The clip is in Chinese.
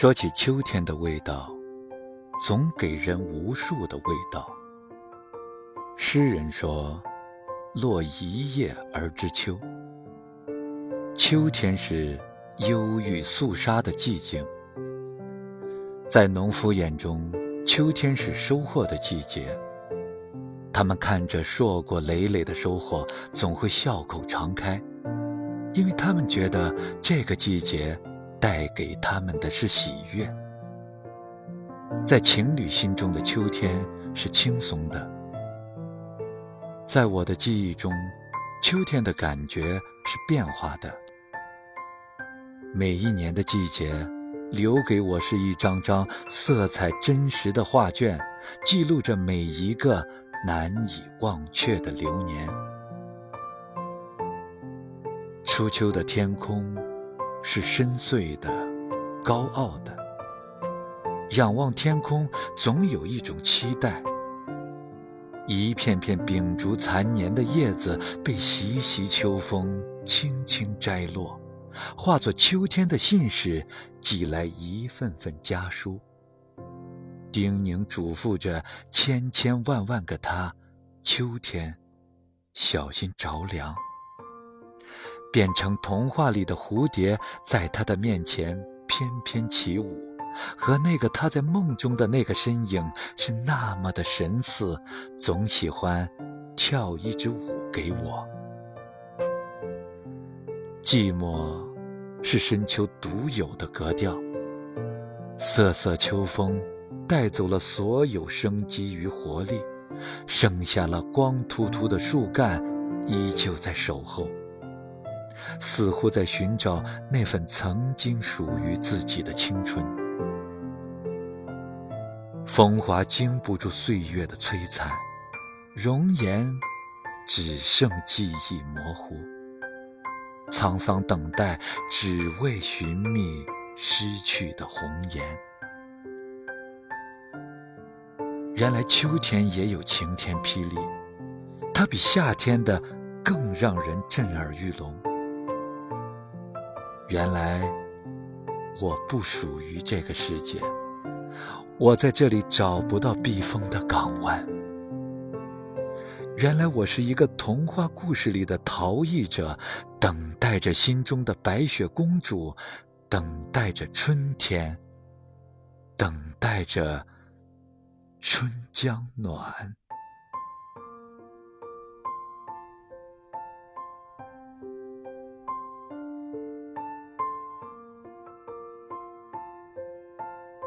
说起秋天的味道，总给人无数的味道。诗人说：“落一叶而知秋。”秋天是忧郁肃杀的寂静。在农夫眼中，秋天是收获的季节。他们看着硕果累累的收获，总会笑口常开，因为他们觉得这个季节。带给他们的是喜悦。在情侣心中的秋天是轻松的。在我的记忆中，秋天的感觉是变化的。每一年的季节，留给我是一张张色彩真实的画卷，记录着每一个难以忘却的流年。初秋的天空。是深邃的，高傲的。仰望天空，总有一种期待。一片片秉烛残年的叶子，被习习秋风轻轻摘落，化作秋天的信使，寄来一份份家书，叮咛嘱咐着千千万万个他：秋天，小心着凉。变成童话里的蝴蝶，在他的面前翩翩起舞，和那个他在梦中的那个身影是那么的神似，总喜欢跳一支舞给我。寂寞是深秋独有的格调，瑟瑟秋风带走了所有生机与活力，剩下了光秃秃的树干，依旧在守候。似乎在寻找那份曾经属于自己的青春。风华经不住岁月的摧残，容颜只剩记忆模糊。沧桑等待，只为寻觅失去的红颜。原来秋天也有晴天霹雳，它比夏天的更让人震耳欲聋。原来我不属于这个世界，我在这里找不到避风的港湾。原来我是一个童话故事里的逃逸者，等待着心中的白雪公主，等待着春天，等待着春江暖。